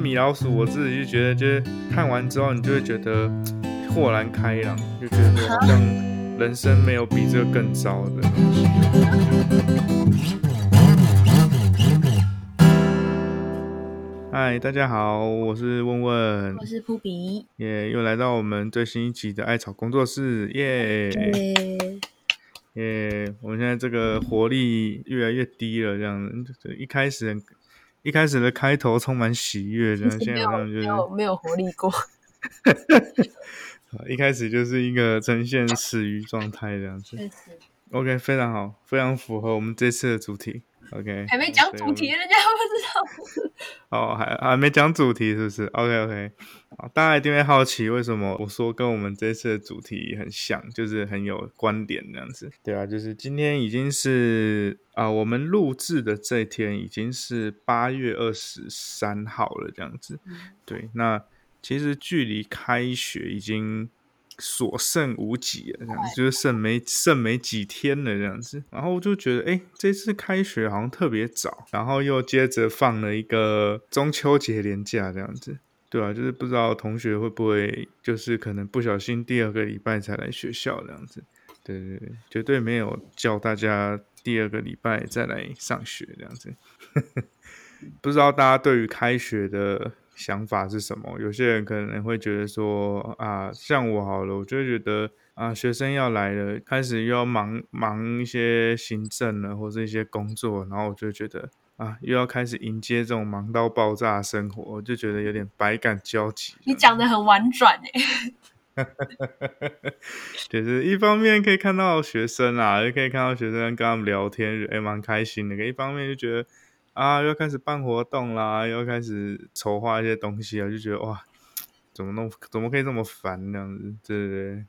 米老鼠，我自己就觉得，就是看完之后，你就会觉得 豁然开朗，就觉得好像人生没有比这个更糟的东西。嗨，大家好，我是问问，我是扑比，耶，又来到我们最新一集的艾草工作室，耶。耶，我们现在这个活力越来越低了，这样子。一开始，一开始的开头充满喜悦，然后现在好像就是没有没有活力过。一开始就是一个呈现死鱼状态这样子。OK，非常好，非常符合我们这次的主题。OK，还没讲主题，人家不知道。哦，还还没讲主题是不是？OK OK，好，大家一定会好奇为什么我说跟我们这次的主题很像，就是很有观点这样子。对啊，就是今天已经是啊，我们录制的这一天已经是八月二十三号了这样子。对，那其实距离开学已经。所剩无几了，这样就是剩没剩没几天了，这样子。然后我就觉得，哎，这次开学好像特别早，然后又接着放了一个中秋节连假，这样子，对啊，就是不知道同学会不会，就是可能不小心第二个礼拜才来学校这样子。对对对，绝对没有叫大家第二个礼拜再来上学这样子。不知道大家对于开学的。想法是什么？有些人可能会觉得说啊，像我好了，我就觉得啊，学生要来了，开始又要忙忙一些行政了，或者一些工作，然后我就觉得啊，又要开始迎接这种忙到爆炸的生活，我就觉得有点百感交集。你讲的很婉转哎，就是一方面可以看到学生啊，也可以看到学生跟他们聊天，也蛮开心的；，一方面就觉得。啊，又开始办活动啦，又开始筹划一些东西啊，就觉得哇，怎么弄，怎么可以这么烦这样子？对对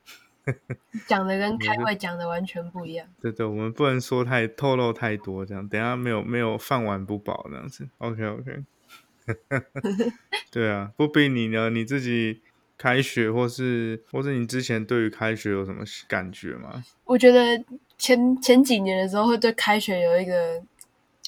对，讲的跟开会讲的完全不一样。对对，我们不能说太透露太多，这样等下没有没有饭碗不保这样子。OK OK，对啊，不比你呢，你自己开学或是或是你之前对于开学有什么感觉吗？我觉得前前几年的时候会对开学有一个。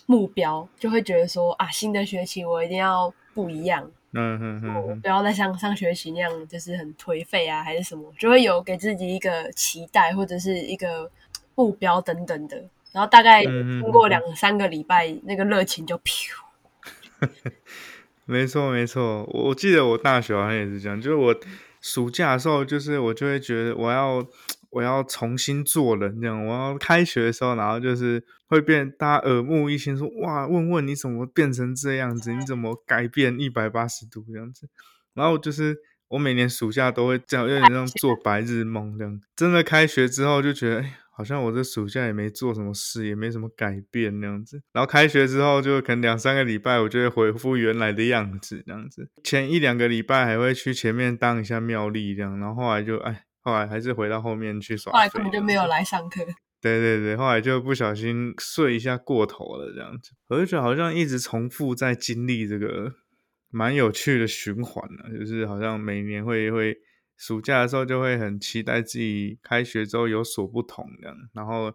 目标就会觉得说啊，新的学期我一定要不一样，嗯嗯嗯，不要再像上学期那样就是很颓废啊，还是什么，就会有给自己一个期待或者是一个目标等等的。然后大概经过两三个礼拜，那个热情就飘。没错没错，我记得我大学好像也是这样，就是我暑假的时候，就是我就会觉得我要。我要重新做人，这样。我要开学的时候，然后就是会变，大家耳目一新，说哇，问问你怎么变成这样子？你怎么改变一百八十度这样子？然后就是我每年暑假都会这样，有点像做白日梦这样。真的开学之后，就觉得哎，好像我这暑假也没做什么事，也没什么改变那样子。然后开学之后，就可能两三个礼拜，我就会恢复原来的样子这样子。前一两个礼拜还会去前面当一下妙丽这样，然后后来就哎。后来还是回到后面去耍。后来根本就没有来上课。对对对，后来就不小心睡一下过头了，这样子。我就觉得好像一直重复在经历这个蛮有趣的循环呢，就是好像每年会会暑假的时候就会很期待自己开学之后有所不同这样，然后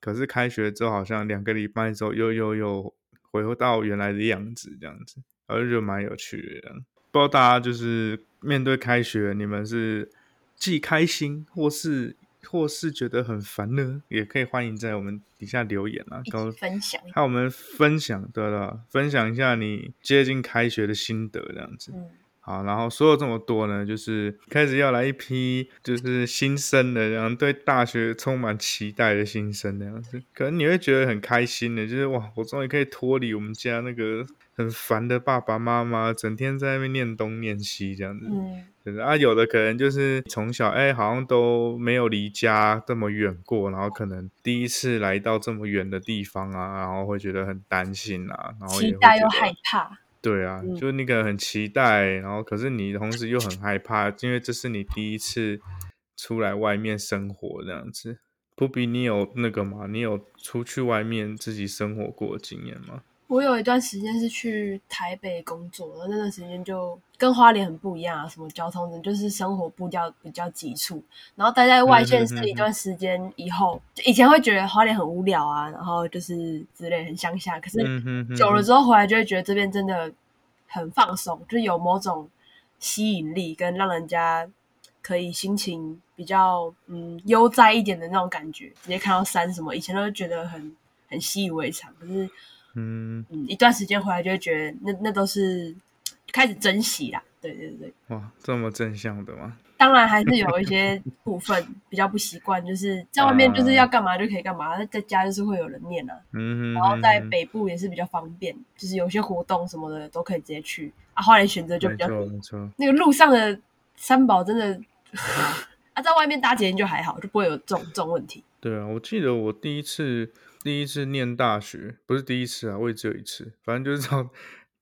可是开学之后好像两个礼拜之后又又又回到原来的样子这样子，我就觉得蛮有趣的。不知道大家就是面对开学，你们是？既开心或是或是觉得很烦呢，也可以欢迎在我们底下留言啊，跟分享，看我们分享对了，分享一下你接近开学的心得这样子。嗯，好，然后说了这么多呢，就是开始要来一批就是新生的，然后对大学充满期待的新生那样子，可能你会觉得很开心的，就是哇，我终于可以脱离我们家那个很烦的爸爸妈妈，整天在那边念东念西这样子。嗯。啊，有的可能就是从小哎，好像都没有离家这么远过，然后可能第一次来到这么远的地方啊，然后会觉得很担心啊，然后期待又害怕。对啊，就是你可能很期待，然后可是你同时又很害怕，因为这是你第一次出来外面生活这样子。不比你有那个吗？你有出去外面自己生活过经验吗？我有一段时间是去台北工作，然后那段时间就跟花莲很不一样啊，什么交通就是生活步调比较急促。然后待在外县市一段时间以后，以前会觉得花莲很无聊啊，然后就是之类很乡下。可是久了之后回来就会觉得这边真的很放松，就是有某种吸引力，跟让人家可以心情比较嗯悠哉一点的那种感觉。直接看到山什么，以前都觉得很很习以为常，可是嗯嗯，一段时间回来就会觉得那那都是开始珍惜啦。对对对，哇，这么正向的吗？当然还是有一些部分比较不习惯，就是在外面就是要干嘛就可以干嘛，在家就是会有人念啊。嗯，然后在北部也是比较方便，就是有些活动什么的都可以直接去啊。后来选择就比较多，那个路上的三宝真的 啊，在外面搭捷运就还好，就不会有这种这种问题。对啊，我记得我第一次第一次念大学，不是第一次啊，我也只有一次，反正就是到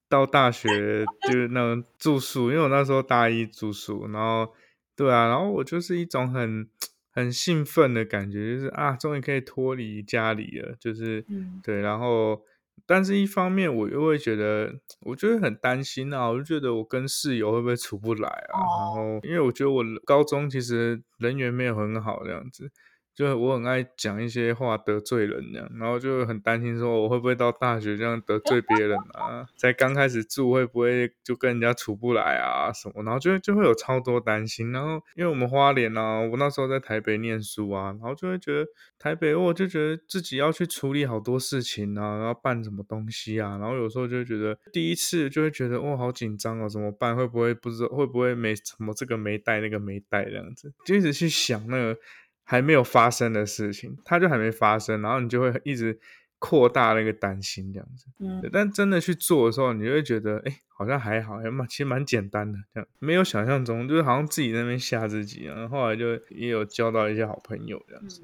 到大学 就是那种住宿，因为我那时候大一住宿，然后。对啊，然后我就是一种很很兴奋的感觉，就是啊，终于可以脱离家里了，就是对，然后但是一方面我又会觉得，我就会很担心啊，我就觉得我跟室友会不会处不来啊，然后因为我觉得我高中其实人缘没有很好这样子。就我很爱讲一些话得罪人这样，然后就很担心说我会不会到大学这样得罪别人啊？在刚开始住会不会就跟人家处不来啊什么？然后就就会有超多担心。然后因为我们花莲啊，我那时候在台北念书啊，然后就会觉得台北我就觉得自己要去处理好多事情啊，然后办什么东西啊，然后有时候就会觉得第一次就会觉得哇好紧张哦，怎么办？会不会不知道会不会没什么这个没带那个没带这样子，就一直去想那个。还没有发生的事情，它就还没发生，然后你就会一直扩大那个担心这样子。嗯，但真的去做的时候，你会觉得，哎，好像还好，还蛮其实蛮简单的，这样没有想象中，就是好像自己那边吓自己啊。后来就也有交到一些好朋友这样子。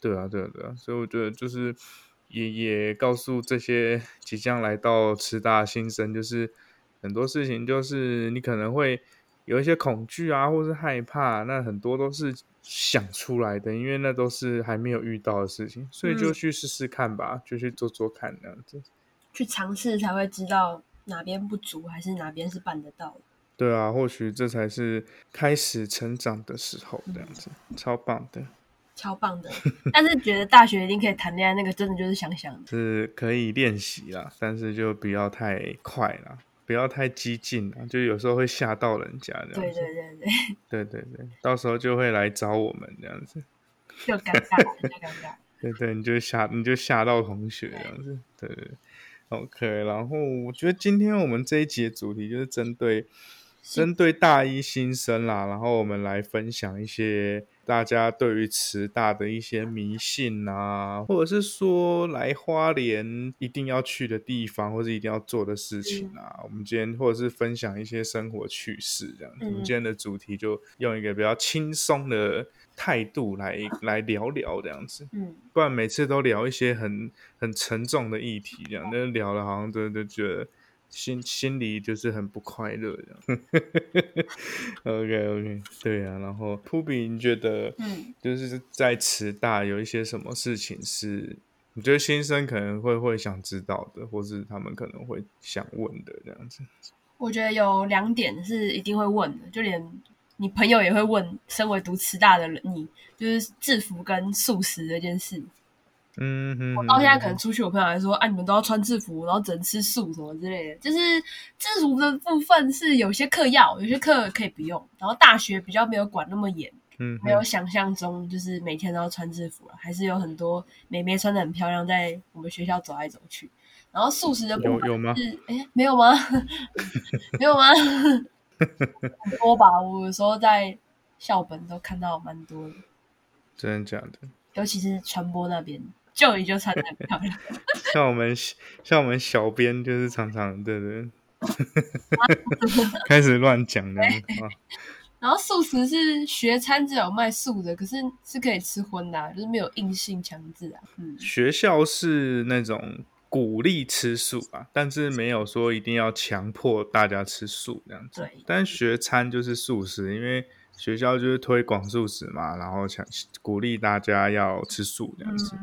对啊，对啊，对啊，所以我觉得就是也也告诉这些 即将来到师大新生，就是很多事情就是你可能会。有一些恐惧啊，或是害怕，那很多都是想出来的，因为那都是还没有遇到的事情，所以就去试试看吧，就去做做看那样子。去尝试才会知道哪边不足，还是哪边是办得到的。对啊，或许这才是开始成长的时候，这样子，超棒的，超棒的。但是觉得大学一定可以谈恋爱，那个真的就是想想，是可以练习啦，但是就不要太快了。不要太激进啊，就有时候会吓到人家这样子。对对对对，对对对，到时候就会来找我们这样子，就尴尬，就尴尬。对对，你就吓，你就吓到同学这样子。对对，OK。然后我觉得今天我们这一集的主题就是针对针对大一新生啦，然后我们来分享一些。大家对于慈大的一些迷信啊，或者是说来花莲一定要去的地方，或者一定要做的事情啊，我们今天或者是分享一些生活趣事这样。我们今天的主题就用一个比较轻松的态度来 来聊聊这样子，嗯，不然每次都聊一些很很沉重的议题，这样那聊了好像都都觉得。心心里就是很不快乐这样。OK OK，对啊。然后扑比，你觉得，嗯，就是在慈大有一些什么事情是你觉得新生可能会会想知道的，或是他们可能会想问的这样子？我觉得有两点是一定会问的，就连你朋友也会问。身为读慈大的人，你就是制服跟素食这件事。嗯哼，我到现在可能出去，我朋友还说，啊，你们都要穿制服，然后只能吃素什么之类的。就是制服的部分是有些课要，有些课可以不用。然后大学比较没有管那么严，嗯，没有想象中就是每天都要穿制服了，还是有很多美眉穿的很漂亮，在我们学校走来走去。然后素食的部分有有吗？哎，没有吗？没有吗？很多吧，我有时候在校本都看到蛮多的。真的假的？尤其是传播那边。就你就穿的很漂亮，像我们像我们小编就是常常对对，开始乱讲的。然后素食是学餐只有卖素的，可是是可以吃荤的，就是没有硬性强制啊。嗯，学校是那种鼓励吃素啊，但是没有说一定要强迫大家吃素这样子。对，但学餐就是素食，因为学校就是推广素食嘛，然后强鼓励大家要吃素这样子。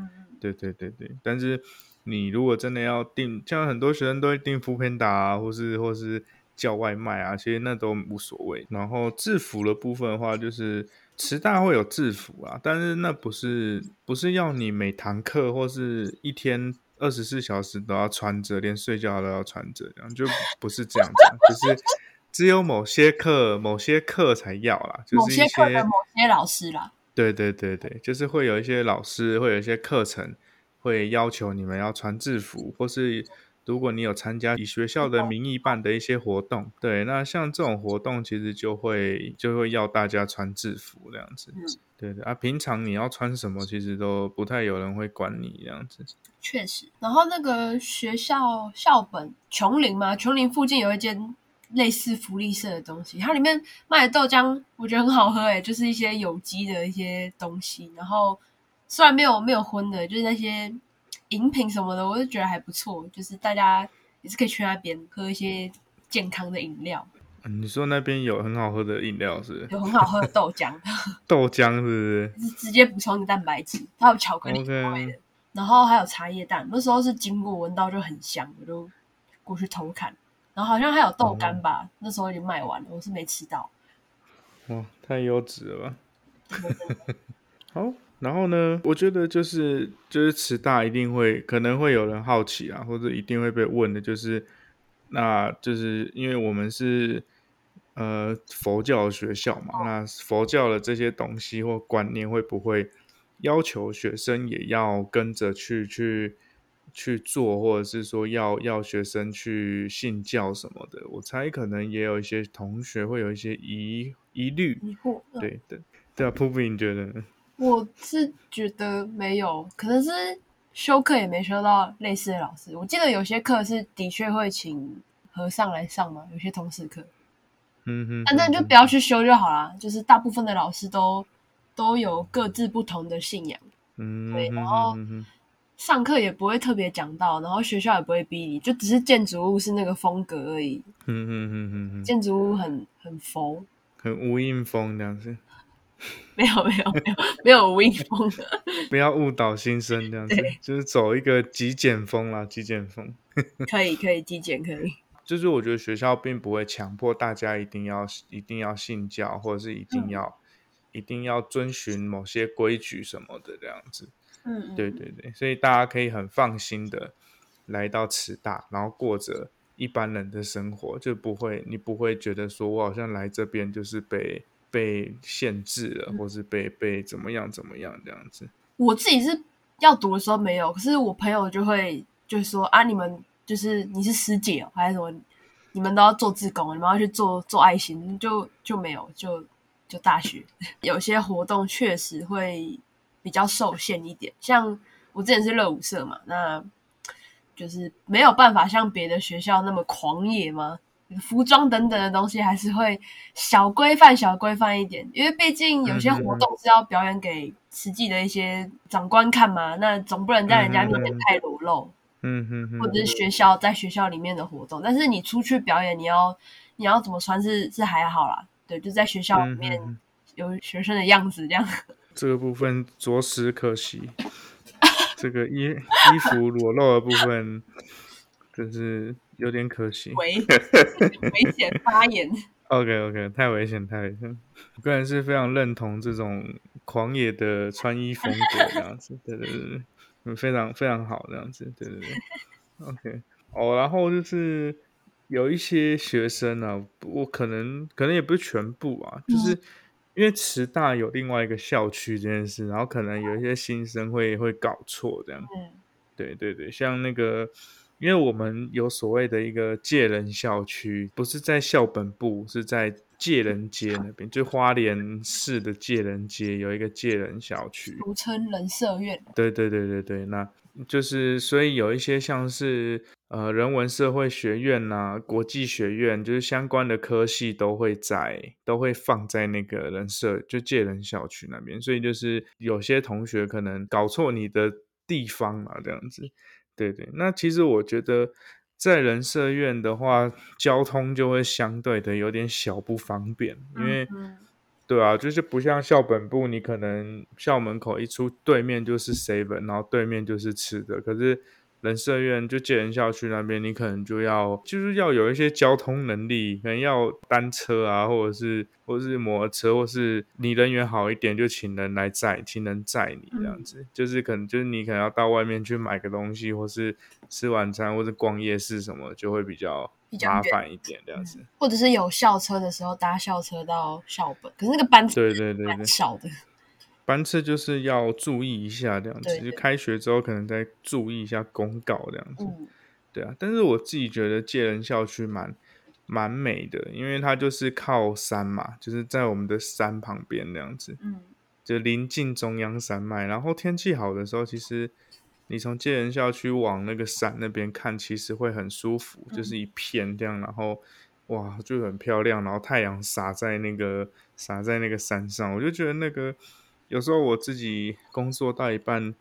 对对对对，但是你如果真的要订，像很多学生都会订副片打啊，或是或是叫外卖啊，其实那都无所谓。然后制服的部分的话，就是慈大会有制服啊，但是那不是不是要你每堂课或是一天。二十四小时都要穿着，连睡觉都要穿着，这样就不是这样子，就是只有某些课、某些课才要啦，就是一些某些老师啦。对对对对，就是会有一些老师，会有一些课程会要求你们要穿制服，或是。如果你有参加以学校的名义办的一些活动，对，那像这种活动其实就会就会要大家穿制服这样子，对对啊，平常你要穿什么，其实都不太有人会管你这样子。确实，然后那个学校校本琼林嘛，琼林附近有一间类似福利社的东西，它里面卖的豆浆我觉得很好喝诶，就是一些有机的一些东西，然后虽然没有没有荤的，就是那些。饮品什么的，我就觉得还不错，就是大家也是可以去那边喝一些健康的饮料。你说那边有很好喝的饮料是？有很好喝的豆浆。豆浆是不是？是直接补充的蛋白质，它有巧克力味的，然后还有茶叶蛋。那时候是经过闻到就很香，我就过去偷看。然后好像还有豆干吧，那时候已经卖完了，我是没吃到。哇，太优质了吧！好。然后呢？我觉得就是就是慈大一定会可能会有人好奇啊，或者一定会被问的，就是那就是因为我们是呃佛教学校嘛，那佛教的这些东西或观念会不会要求学生也要跟着去去去做，或者是说要要学生去信教什么的？我猜可能也有一些同学会有一些疑疑虑，疑惑，对对对啊，普布，你觉得？我是觉得没有，可能是修课也没修到类似的老师。我记得有些课是的确会请和尚来上嘛，有些通识课。嗯哼，那那就不要去修就好啦。就是大部分的老师都都有各自不同的信仰。嗯，对，然后上课也不会特别讲到，然后学校也不会逼你，就只是建筑物是那个风格而已。嗯嗯嗯嗯建筑物很很佛，很无印风这样子。没有没有没有没有无印风的，不要误导新生这样子，就是走一个极简风啦，极简风。可以可以极简可以。就是我觉得学校并不会强迫大家一定要一定要信教，或者是一定要一定要遵循某些规矩什么的这样子。嗯，对对对，所以大家可以很放心的来到慈大，然后过着一般人的生活，就不会你不会觉得说我好像来这边就是被。被限制了，或是被被怎么样怎么样这样子。我自己是要读的时候没有，可是我朋友就会就是说啊，你们就是你是师姐哦，还是什么？你们都要做志工，你们要去做做爱心，就就没有，就就大学 有些活动确实会比较受限一点。像我之前是乐舞社嘛，那就是没有办法像别的学校那么狂野嘛？服装等等的东西还是会小规范、小规范一点，因为毕竟有些活动是要表演给实际的一些长官看嘛，那总不能在人家面前太裸露。嗯嗯或者是学校在学校里面的活动，但是你出去表演，你要你要怎么穿是是还好啦，对，就在学校里面有学生的样子这样。这个部分着实可惜，这个衣衣服裸露的部分，就是。有点可惜，危 危险发言。OK OK，太危险，太危险。我个人是非常认同这种狂野的穿衣风格这样子，对对对对，非常非常好这样子，对对对。OK，哦，然后就是有一些学生呢，我可能可能也不是全部啊，就是因为慈大有另外一个校区这件事，然后可能有一些新生会会搞错这样。嗯，对对对，像那个。因为我们有所谓的一个借人校区，不是在校本部，是在借人街那边，就花莲市的借人街有一个借人校区，俗称人社院。对对对对对，那就是所以有一些像是呃人文社会学院呐、国际学院，就是相关的科系都会在，都会放在那个人社就借人校区那边，所以就是有些同学可能搞错你的地方啊，这样子。对对，那其实我觉得在人社院的话，交通就会相对的有点小不方便，因为对啊，就是不像校本部，你可能校门口一出对面就是 seven，然后对面就是吃的，可是人社院就建人校区那边，你可能就要就是要有一些交通能力，可能要单车啊，或者是或者是摩托车，或是你人缘好一点，就请人来载，请人载你这样子。就是可能就是你可能要到外面去买个东西，或是吃晚餐，或是逛夜市什么，就会比较麻烦一点这样子。或者是有校车的时候搭校车到校本，可是那个班对对对蛮少的。班次就是要注意一下这样子，就开学之后可能再注意一下公告这样子。对啊，但是我自己觉得借人校区蛮蛮美的，因为它就是靠山嘛，就是在我们的山旁边那样子，嗯，就临近中央山脉。然后天气好的时候，其实你从建人校区往那个山那边看，其实会很舒服，就是一片这样，然后哇就很漂亮，然后太阳洒在那个洒在那个山上，我就觉得那个。有时候我自己工作到一半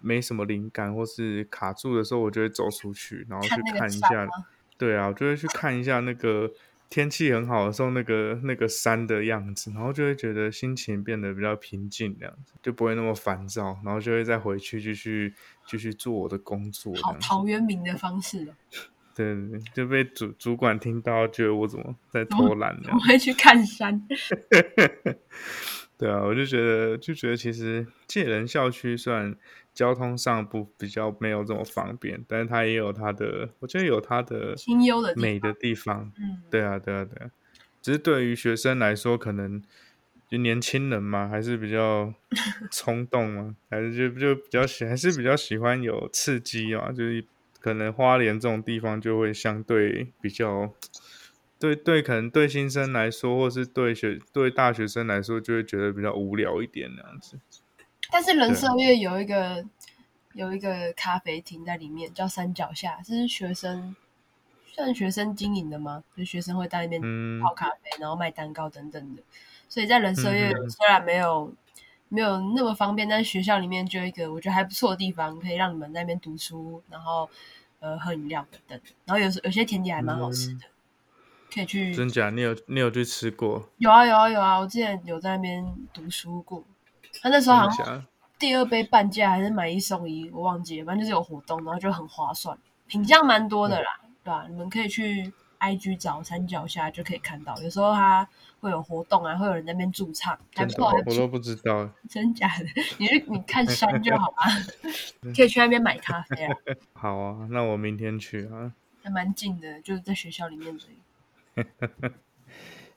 没什么灵感，或是卡住的时候，我就会走出去，然后去看一下。对啊，我就会去看一下那个天气很好的时候，那个那个山的样子，然后就会觉得心情变得比较平静，这样子就不会那么烦躁，然后就会再回去继续继续做我的工作。好陶渊明的方式对对对，就被主主管听到，觉得我怎么在偷懒呢？我会去看山。对啊，我就觉得，就觉得其实借人校区虽然交通上不比较没有这么方便，但是它也有它的，我觉得有它的清幽的美的地方。嗯，对啊，对啊，对啊。只是对于学生来说，可能就年轻人嘛，还是比较 冲动嘛，还是就就比较喜，还是比较喜欢有刺激啊。就是可能花莲这种地方就会相对比较。对对，可能对新生来说，或是对学对大学生来说，就会觉得比较无聊一点那样子。但是人社月有一个有一个咖啡厅在里面，叫山脚下，这是学生算学生经营的吗？就学生会在那边泡咖啡，然后卖蛋糕等等的。所以在人社月虽然没有没有那么方便，但是学校里面就有一个我觉得还不错的地方，可以让你们在那边读书，然后呃喝饮料等等。然后有时有些甜点还蛮好吃的。可以去真假？你有你有去吃过？有啊有啊有啊！我之前有在那边读书过。他那时候好像第二杯半价还是买一送一，我忘记了。反正就是有活动，然后就很划算，品相蛮多的啦，对吧？你们可以去 IG 找山脚下就可以看到，有时候它会有活动啊，会有人在那边驻唱，还不错。我都不知道，真假的？你去你看山就好啊，可以去那边买咖啡啊。好啊，那我明天去啊。还蛮近的，就是在学校里面的。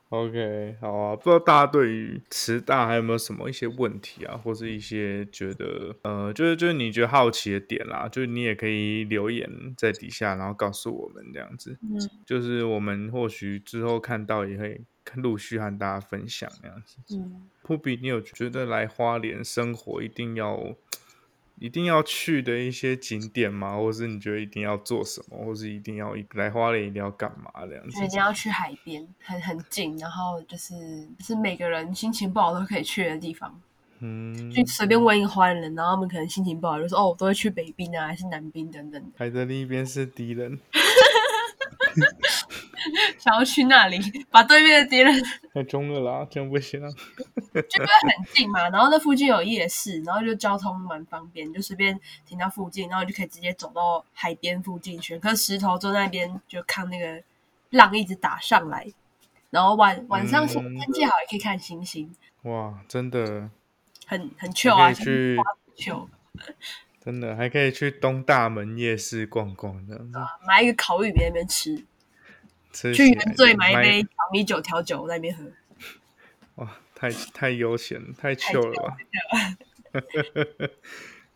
OK，好啊，不知道大家对于慈大还有没有什么一些问题啊，或是一些觉得呃，就是就是你觉得好奇的点啦，就是你也可以留言在底下，然后告诉我们这样子，嗯，就是我们或许之后看到也会陆续和大家分享这样子。嗯，扑比，你有觉得来花莲生活一定要？一定要去的一些景点吗？或是你觉得一定要做什么，或是一定要来花莲一定要干嘛这样子？一定要去海边，很很近，然后就是是每个人心情不好都可以去的地方。嗯，就随便问一个花莲人，然后他们可能心情不好，就说哦，我都会去北滨啊，还是南滨等等的。海的另一边是敌人。想要去那里，把对面的敌人 太中了啦，这样不行啊。就因为很近嘛，然后那附近有夜市，然后就交通蛮方便，就随便停到附近，然后就可以直接走到海边附近去。可石头坐那边就看那个浪一直打上来，然后晚晚上天气好也可以看星星。哇，真的很很 chill 啊，去 chill。真的还可以去东大门夜市逛逛，这样子，买一个烤玉米那边吃。去原罪买一杯小米酒调酒在那边喝，哇，太太悠闲，太 chill 了吧？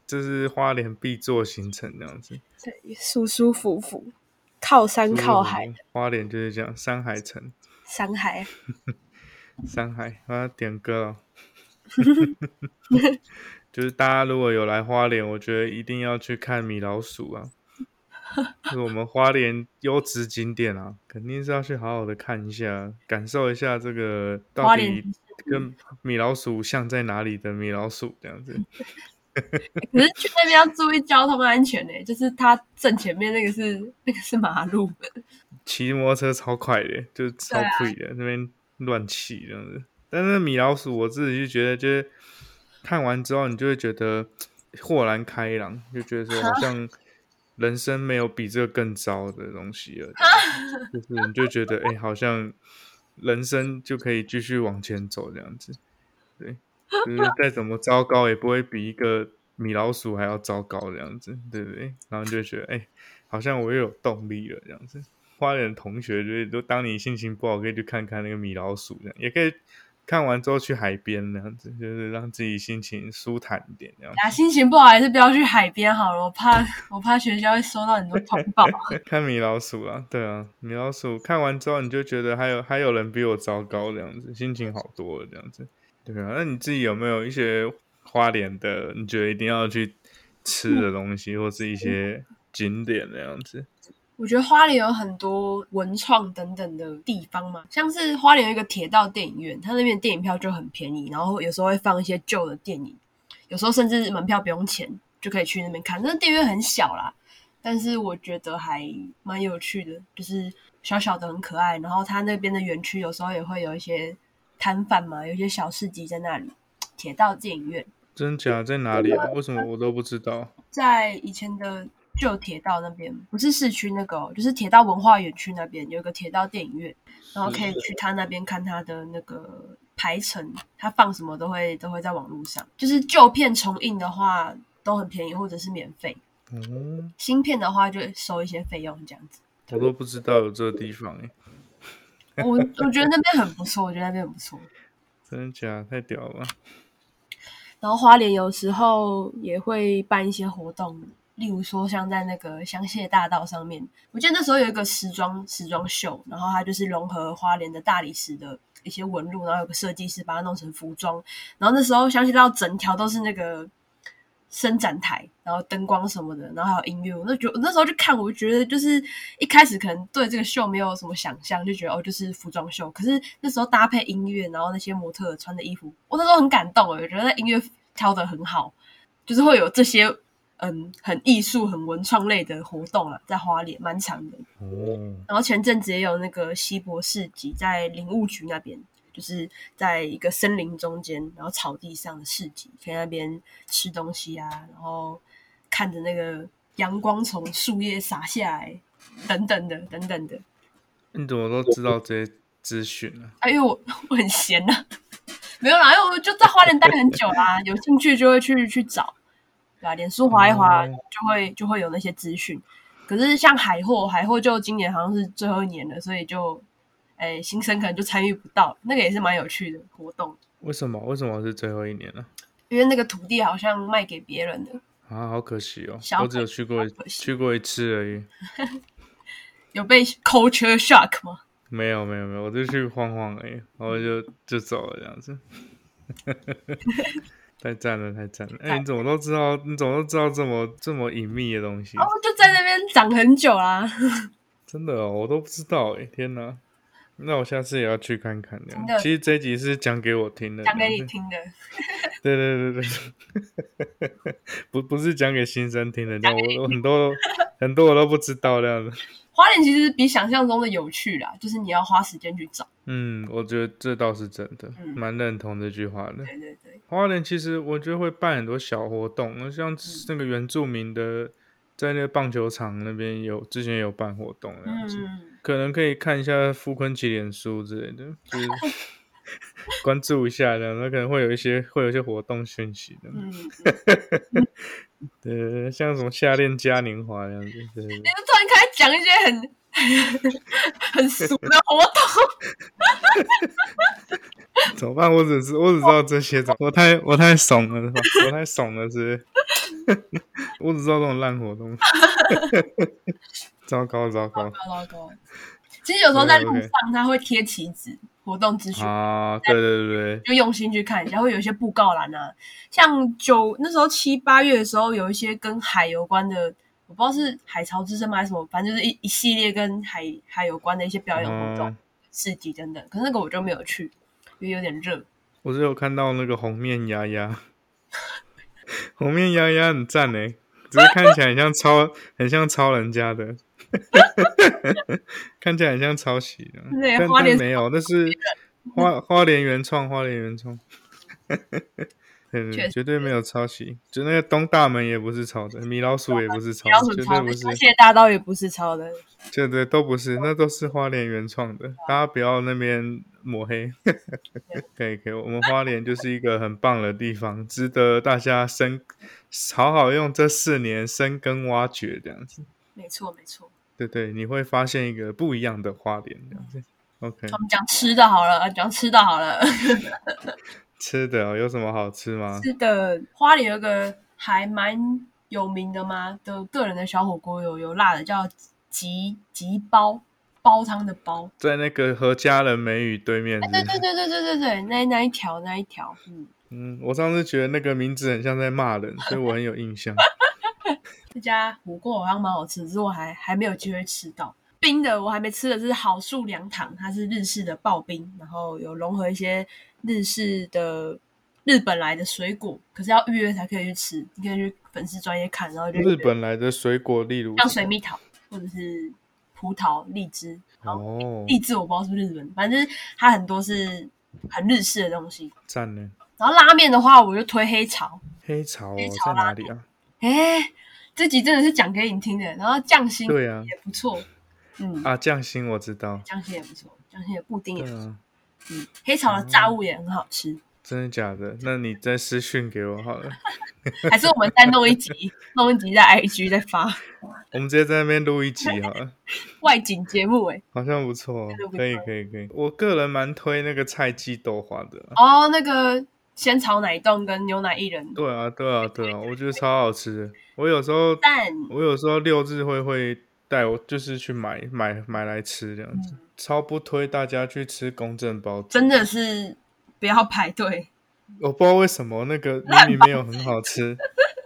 这 是花莲必做行程这样子，对，舒舒服服，靠山靠海。花莲就是这样，山海城，山海，山海，我要点歌了。就是大家如果有来花莲，我觉得一定要去看米老鼠啊。是我们花莲优质景点啊，肯定是要去好好的看一下，感受一下这个到底跟米老鼠像在哪里的米老鼠这样子。可是去那边要注意交通安全呢，就是它正前面那个是那个是马路，骑摩托车超快的，就是超快的那边乱骑这样子。但是米老鼠我自己就觉得，就是看完之后你就会觉得豁然开朗，就觉得说好像。人生没有比这个更糟的东西了，就是你就觉得哎，好像人生就可以继续往前走这样子，对，就是再怎么糟糕也不会比一个米老鼠还要糟糕这样子，对不对？然后就觉得哎，好像我又有动力了这样子。花莲同学就是都当你心情不好，可以去看看那个米老鼠这样，也可以。看完之后去海边那样子，就是让自己心情舒坦一点这样。啊，心情不好还是不要去海边好了，我怕 我怕学校会收到很多通报。看米老鼠啊，对啊，米老鼠看完之后你就觉得还有还有人比我糟糕这样子，心情好多了这样子。对啊，那你自己有没有一些花莲的你觉得一定要去吃的东西，或是一些景点那样子？我觉得花莲有很多文创等等的地方嘛，像是花莲有一个铁道电影院，它那边电影票就很便宜，然后有时候会放一些旧的电影，有时候甚至门票不用钱就可以去那边看。那电影院很小啦，但是我觉得还蛮有趣的，就是小小的很可爱。然后它那边的园区有时候也会有一些摊贩嘛，有一些小市集在那里。铁道电影院真假在哪里啊？为什么我都不知道？在以前的。就铁道那边不是市区那个，就是铁道文化园区那边有一个铁道电影院，然后可以去他那边看他的那个排程，他放什么都会都会在网络上。就是旧片重映的话都很便宜，或者是免费。嗯，新片的话就收一些费用这样子。我都不知道有这个地方哎。我我觉得那边很不错，我觉得那边很不错。真的假的？太屌了。然后花莲有时候也会办一些活动。例如说，像在那个香榭大道上面，我记得那时候有一个时装时装秀，然后它就是融合花莲的大理石的一些纹路，然后有个设计师把它弄成服装。然后那时候香榭大道整条都是那个伸展台，然后灯光什么的，然后还有音乐。我那觉那时候去看，我觉得就是一开始可能对这个秀没有什么想象，就觉得哦就是服装秀。可是那时候搭配音乐，然后那些模特穿的衣服，我那时候很感动，我觉得音乐挑的很好，就是会有这些。嗯，很艺术、很文创类的活动啊，在花莲蛮长的。哦。然后前阵子也有那个西博市集，在林务局那边，就是在一个森林中间，然后草地上的市集，可以那边吃东西啊，然后看着那个阳光从树叶洒下来，等等的，等等的。你怎么都知道这些资讯 呢？哎呦，我我很闲呐，没有啦，因为我就在花莲待很久啦，有兴趣就会去去找。对啊，脸书滑一滑就会就会有那些资讯。可是像海货，海货就今年好像是最后一年了，所以就哎新生可能就参与不到。那个也是蛮有趣的活动。为什么？为什么是最后一年呢？因为那个土地好像卖给别人的啊，好可惜哦。我只有去过去过一次而已。有被 culture shock 吗？没有没有没有，我就去晃晃而已，然后就就走了这样子。太赞了，太赞了！哎，你怎么都知道？你怎么都知道这么这么隐秘的东西？哦，就在那边长很久啦。真的哦，我都不知道哎！天哪，那我下次也要去看看的。其实这集是讲给我听的，讲给你听的。对对对对，不不是讲给新生听的，这样我我很多很多我都不知道这样子。花莲其实比想象中的有趣啦，就是你要花时间去找。嗯，我觉得这倒是真的，蛮认同这句话的。对对对，花莲其实我觉得会办很多小活动，像那个原住民的，在那个棒球场那边有之前有办活动，那样子，可能可以看一下傅坤奇脸书之类的，就是。关注一下，的那可能会有一些会有一些活动讯息的。嗯，对，像什么夏恋嘉年华这样子。你就突然开始讲一些很很俗的活动。怎么办？我只是我只知道这些，我太我太怂了，我太怂了，是。我只知道这种烂活动。糟糕糟糕糟糕！其实有时候在路上，他会贴旗子。活动资讯啊，对对对就用心去看一下，会有一些布告栏啊，像九那时候七八月的时候，有一些跟海有关的，我不知道是海潮之声吗还是什么，反正就是一一系列跟海海有关的一些表演活动、市集等等。可是那个我就没有去，因为有点热。我只有看到那个红面丫丫，红面丫丫很赞诶，只是看起来很像超，很像超人家的。看起来很像抄袭的，但是没有，那 是花花莲原创，花莲原创。对对，绝对没有抄袭。就那个东大门也不是抄的，米老鼠也不是抄的，绝对不是。谢大刀也不是抄的，对对，都不是，那都是花莲原创的。大家不要那边抹黑。可以可以，我们花莲就是一个很棒的地方，值得大家深好好用这四年深耕挖掘这样子。没错没错。对对，你会发现一个不一样的花莲这样子。OK，我们讲吃的好了，讲吃的好了。吃的有什么好吃吗？吃的花里有个还蛮有名的吗？的个人的小火锅有有辣的，叫吉吉煲煲汤的煲，在那个和家人美语对面。对对对对对对对，那那一条那一条，嗯嗯，我上次觉得那个名字很像在骂人，所以我很有印象。这家火锅好像蛮好吃，只是我还还没有机会吃到冰的，我还没吃的是好树凉糖，它是日式的刨冰，然后有融合一些。日式的日本来的水果，可是要预约才可以去吃。你可以去粉丝专业看，然后就日本来的水果，例如像水蜜桃或者是葡萄、荔枝。哦，荔枝我不知道是不是日本，反正它很多是很日式的东西。赞呢。然后拉面的话，我就推黑潮。黑潮在哪里啊？哎，这集真的是讲给你听的。然后匠心对啊也不错。嗯啊，匠心我知道，匠心也不错，匠心的布丁也不错。嗯，黑潮的炸物也很好吃，真的假的？那你再私讯给我好了，还是我们再弄一集，弄一集在 IG 再发。我们直接在那边录一集好了，外景节目哎，好像不错，可以可以可以。我个人蛮推那个菜鸡豆花的哦，那个仙草奶冻跟牛奶薏仁。对啊对啊对啊，我觉得超好吃。我有时候，我有时候六日会会带我就是去买买买来吃这样子。超不推大家去吃公正包子，真的是不要排队。我不知道为什么那个 明明没有很好吃，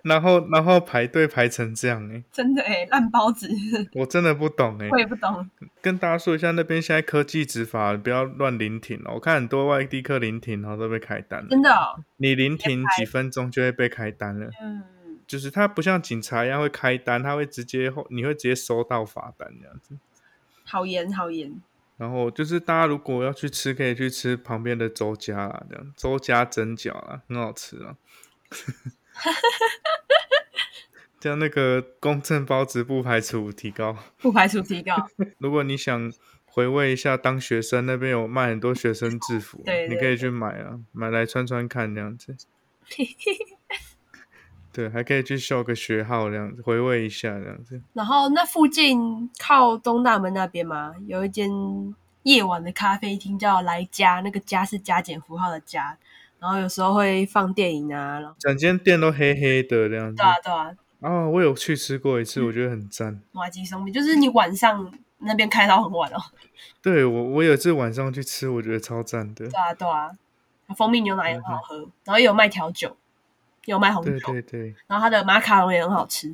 然后然后排队排成这样哎，真的哎，烂包子，我真的不懂哎，我也不懂。跟大家说一下，那边现在科技执法，不要乱临停哦。我看很多外地客临停，然后都被开单了。真的，你临停几分钟就会被开单了。嗯，就是他不像警察一样会开单，他会直接后你会直接收到罚单这样子。好严，好严。然后就是大家如果要去吃，可以去吃旁边的周家啦，这样周家蒸饺啊，很好吃啊。这样那个公正包子不排除提高，不排除提高。如果你想回味一下当学生，那边有卖很多学生制服，你可以去买啊，买来穿穿看这样子。对，还可以去秀个学号这样子，回味一下这样子。然后那附近靠东大门那边嘛，有一间夜晚的咖啡厅叫来家，那个家是加减符号的加。然后有时候会放电影啊，然后整间店都黑黑的这样子。对啊，对啊。啊，我有去吃过一次，我觉得很赞。麻吉松饼就是你晚上那边开到很晚哦。对我，我有一次晚上去吃，我觉得超赞的。对啊，对啊。蜂蜜牛奶也很好喝，然后也有卖调酒。有卖红酒，对对对，然后它的马卡龙也很好吃，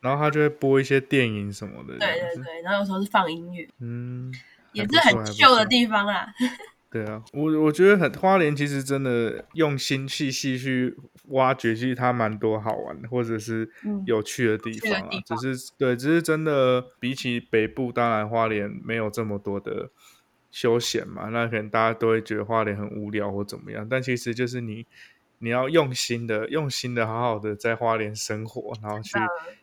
然后他就会播一些电影什么的，对对对，然后有时候是放音乐，嗯，也是很旧的地方啦。对啊，我我觉得很花莲其实真的用心细细去挖掘，其实它蛮多好玩的或者是有趣的地方啊。只是对，只是真的比起北部，当然花莲没有这么多的休闲嘛，那可能大家都会觉得花莲很无聊或怎么样，但其实就是你。你要用心的、用心的、好好的在花莲生活，然后去，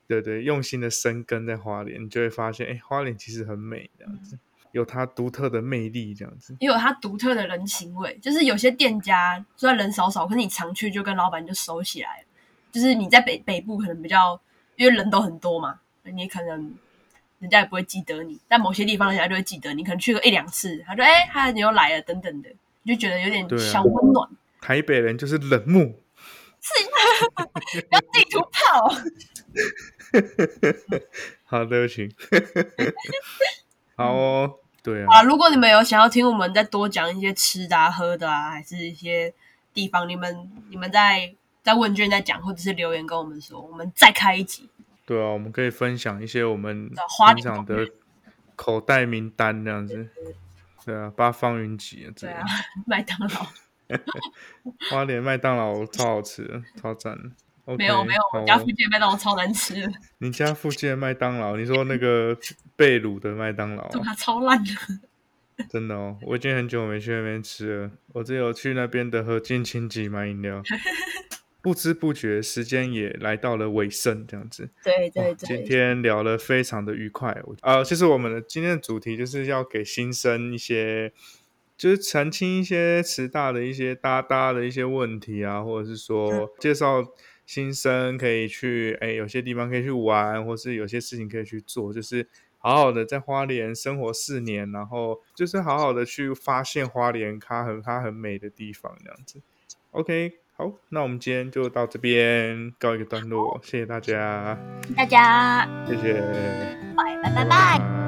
对对，用心的生根在花莲，你就会发现，哎，花莲其实很美，这样子，有它独特的魅力，这样子，也有它独特的人情味。就是有些店家虽然人少少，可是你常去就跟老板就熟起来了。就是你在北北部可能比较，因为人都很多嘛，你可能人家也不会记得你，但某些地方人家就会记得你。可能去个一两次，他说，哎，他你又来了，等等的，你就觉得有点小温暖。台北人就是冷漠，是 要地图炮。好的，请。好哦，对啊。啊，如果你们有想要听我们再多讲一些吃的、喝的啊，还是一些地方，你们你们在在问卷在讲，或者是留言跟我们说，我们再开一集。对啊，我们可以分享一些我们平常的口袋名单这样子。对啊，八方云集啊，对啊，麦当劳。花莲麦当劳超好吃，超赞。没有没有，我家附近麦当劳超难吃。你家附近的麦当劳？你说那个贝鲁的麦当劳？它超烂的。真的哦，我已经很久没去那边吃了。我只有去那边的和金清吉买饮料。不知不觉时间也来到了尾声，这样子。对对对，今天聊得非常的愉快。啊，其实我们的今天的主题就是要给新生一些，就是澄清一些慈大的一些搭搭的一些问题啊，或者是说介绍新生可以去，哎，有些地方可以去玩，或是有些事情可以去做，就是好好的在花莲生活四年，然后就是好好的去发现花莲它很它很美的地方，这样子。OK。好，那我们今天就到这边告一个段落，谢谢大家，大家，谢谢，拜拜拜拜。